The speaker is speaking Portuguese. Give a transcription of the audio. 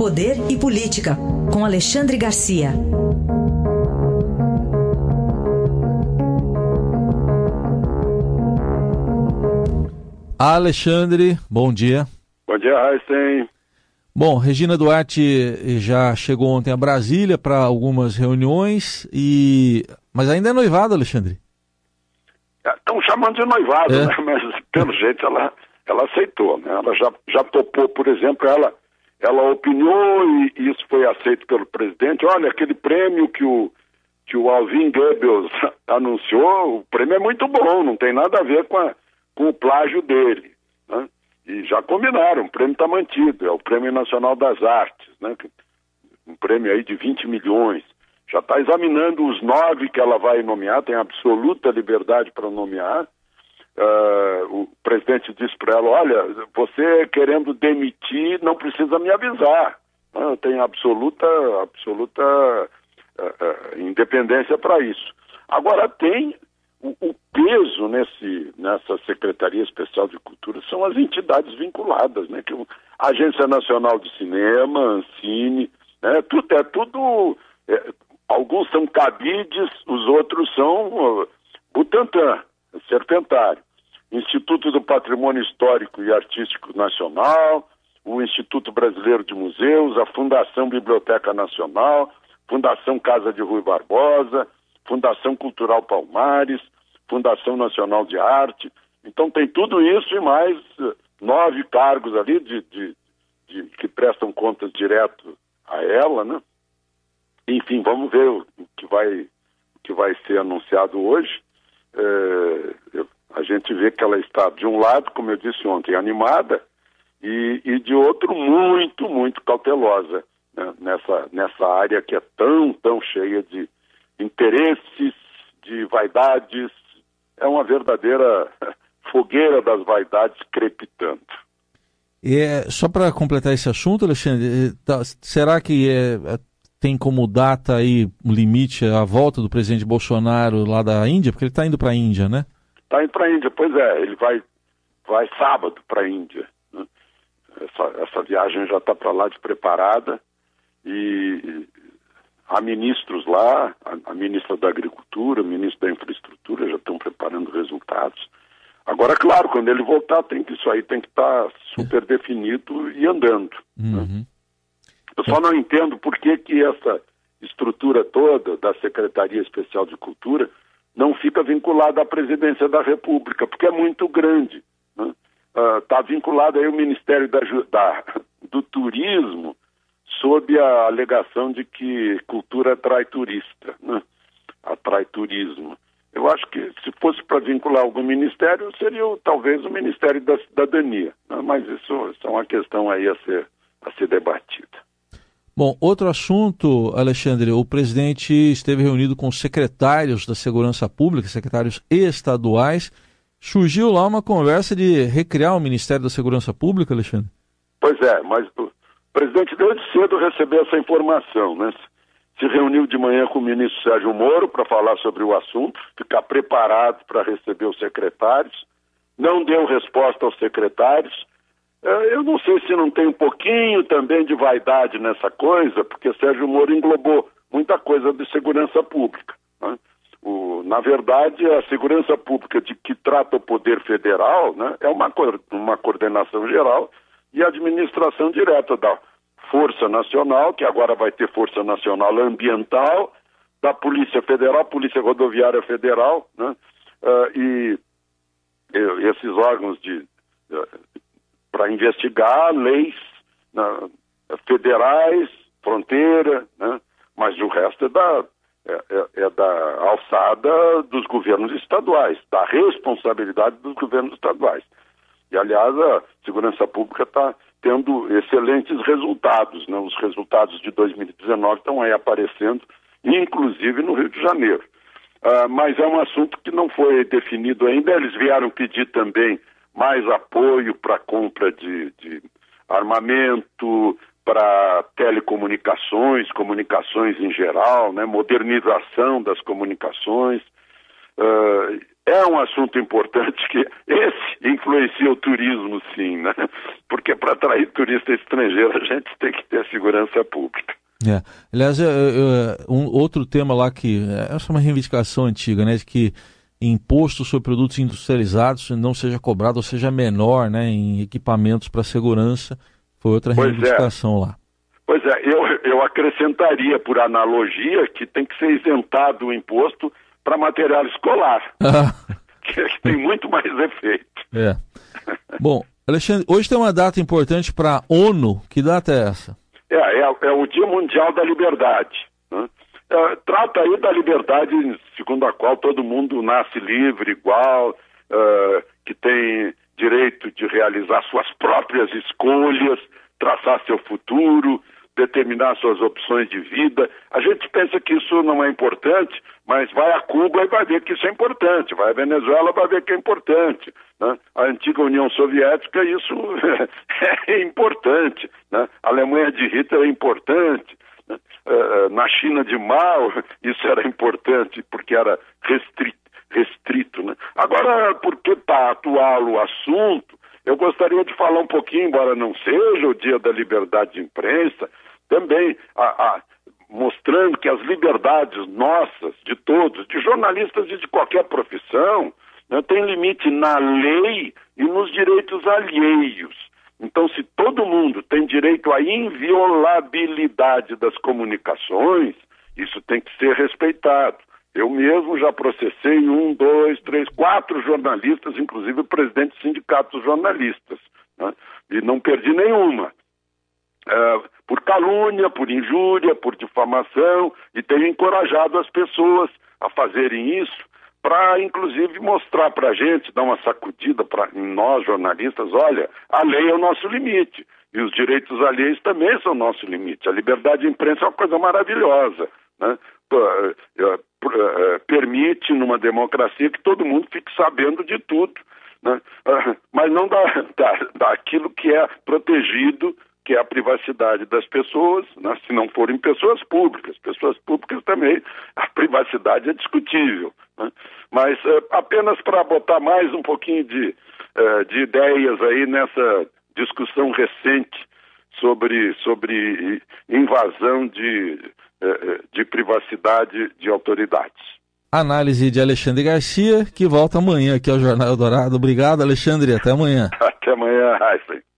Poder e Política, com Alexandre Garcia. Alexandre, bom dia. Bom dia, Heisen. Bom, Regina Duarte já chegou ontem a Brasília para algumas reuniões e mas ainda é noivada, Alexandre. Estão é, chamando de noivado, é. né? Mas pelo jeito ela, ela aceitou, né? Ela já, já topou, por exemplo, ela, ela opiniou e, e isso foi aceito pelo presidente. Olha, aquele prêmio que o, que o Alvin Goebbels anunciou, o prêmio é muito bom, não tem nada a ver com, a, com o plágio dele. Né? E já combinaram, o prêmio está mantido, é o Prêmio Nacional das Artes, né? um prêmio aí de 20 milhões já está examinando os nove que ela vai nomear, tem absoluta liberdade para nomear. Uh, o presidente disse para ela: Olha, você querendo demitir, não precisa me avisar. Eu tenho absoluta, absoluta uh, uh, independência para isso. Agora, tem o, o, peso nesse, nessa Secretaria Especial de Cultura são as entidades vinculadas, né? Que, a Agência Nacional de Cinema, Ancine, né? tudo, é tudo. É, Alguns são cabides, os outros são uh, Butantan, Serpentário. Instituto do Patrimônio Histórico e Artístico Nacional, o Instituto Brasileiro de Museus, a Fundação Biblioteca Nacional, Fundação Casa de Rui Barbosa, Fundação Cultural Palmares, Fundação Nacional de Arte. Então tem tudo isso e mais uh, nove cargos ali de, de, de, que prestam contas direto a ela, né? Enfim, vamos ver o que vai, o que vai ser anunciado hoje. É, eu, a gente vê que ela está, de um lado, como eu disse ontem, animada, e, e de outro, muito, muito cautelosa né, nessa, nessa área que é tão, tão cheia de interesses, de vaidades. É uma verdadeira fogueira das vaidades crepitando. É, só para completar esse assunto, Alexandre, é, tá, será que é tem como data aí um limite a volta do presidente Bolsonaro lá da Índia? Porque ele está indo para a Índia, né? Está indo para a Índia, pois é. Ele vai, vai sábado para a Índia. Né? Essa, essa viagem já está para lá de preparada e há ministros lá, a, a ministra da Agricultura, o ministro da Infraestrutura já estão preparando resultados. Agora, claro, quando ele voltar, tem que isso aí tem que estar tá super definido e andando. Né? Uhum. Né? Eu só não entendo por que, que essa estrutura toda da Secretaria Especial de Cultura não fica vinculada à presidência da República, porque é muito grande. Está né? uh, vinculado aí o Ministério da, da, do Turismo, sob a alegação de que cultura atrai turista, né? atrai turismo. Eu acho que se fosse para vincular algum ministério, seria talvez o Ministério da Cidadania, né? mas isso, isso é uma questão aí a ser, a ser debatida. Bom, outro assunto, Alexandre, o presidente esteve reunido com secretários da Segurança Pública, secretários estaduais. Surgiu lá uma conversa de recriar o Ministério da Segurança Pública, Alexandre? Pois é, mas o presidente desde cedo recebeu essa informação, né? Se reuniu de manhã com o ministro Sérgio Moro para falar sobre o assunto, ficar preparado para receber os secretários. Não deu resposta aos secretários, eu não sei se não tem um pouquinho também de vaidade nessa coisa, porque Sérgio Moro englobou muita coisa de segurança pública. Né? O, na verdade, a segurança pública de que trata o poder federal né, é uma, uma coordenação geral e administração direta da Força Nacional, que agora vai ter Força Nacional Ambiental, da Polícia Federal, Polícia Rodoviária Federal, né, uh, e, e esses órgãos de para investigar leis né, federais, fronteira, né, mas o resto é da, é, é, é, da alçada dos governos estaduais, da responsabilidade dos governos estaduais. E, aliás, a segurança pública está tendo excelentes resultados. Né? Os resultados de 2019 estão aí aparecendo, inclusive no Rio de Janeiro. Uh, mas é um assunto que não foi definido ainda. Eles vieram pedir também mais apoio para compra de, de armamento, para telecomunicações, comunicações em geral, né, modernização das comunicações. Uh, é um assunto importante que esse influencia o turismo, sim, né? Porque para atrair turista estrangeiro a gente tem que ter segurança pública. É. Aliás, um outro tema lá que essa é uma reivindicação antiga, né, de que imposto sobre produtos industrializados não seja cobrado ou seja menor, né, em equipamentos para segurança, foi outra pois é. reivindicação é. lá. Pois é, eu, eu acrescentaria por analogia que tem que ser isentado o imposto para material escolar, que tem muito mais efeito. É. Bom, Alexandre, hoje tem uma data importante para a ONU. Que data é essa? É, é, é, o Dia Mundial da Liberdade. Né? É, trata aí da liberdade segundo a qual todo mundo nasce livre, igual, uh, que tem direito de realizar suas próprias escolhas, traçar seu futuro, determinar suas opções de vida. A gente pensa que isso não é importante, mas vai a Cuba e vai ver que isso é importante, vai a Venezuela vai ver que é importante. Né? A antiga União Soviética, isso é importante. Né? A Alemanha de Hitler é importante. Eh, eh, na China de Mao, isso era importante, porque era restrito. restrito né? Agora, porque está atual o assunto, eu gostaria de falar um pouquinho, embora não seja o dia da liberdade de imprensa, também a, a, mostrando que as liberdades nossas, de todos, de jornalistas e de qualquer profissão, né, tem limite na lei e nos direitos alheios. Então, se todo mundo tem direito à inviolabilidade das comunicações, isso tem que ser respeitado. Eu mesmo já processei um, dois, três, quatro jornalistas, inclusive o presidente do sindicato dos jornalistas, né? e não perdi nenhuma. Uh, por calúnia, por injúria, por difamação, e tenho encorajado as pessoas a fazerem isso para, inclusive, mostrar para a gente, dar uma sacudida para nós jornalistas, olha, a lei é o nosso limite. E os direitos alheios também são nosso limite. A liberdade de imprensa é uma coisa maravilhosa. Né? Eh, eh, permite, numa democracia, que todo mundo fique sabendo de tudo. Né? Mas não dá, dá, daquilo que é protegido que é a privacidade das pessoas, né, se não forem pessoas públicas. Pessoas públicas também, a privacidade é discutível. Né? Mas é, apenas para botar mais um pouquinho de, é, de ideias aí nessa discussão recente sobre, sobre invasão de, é, de privacidade de autoridades. Análise de Alexandre Garcia, que volta amanhã aqui ao Jornal Eldorado. Obrigado, Alexandre. Até amanhã. Até amanhã, Heisen.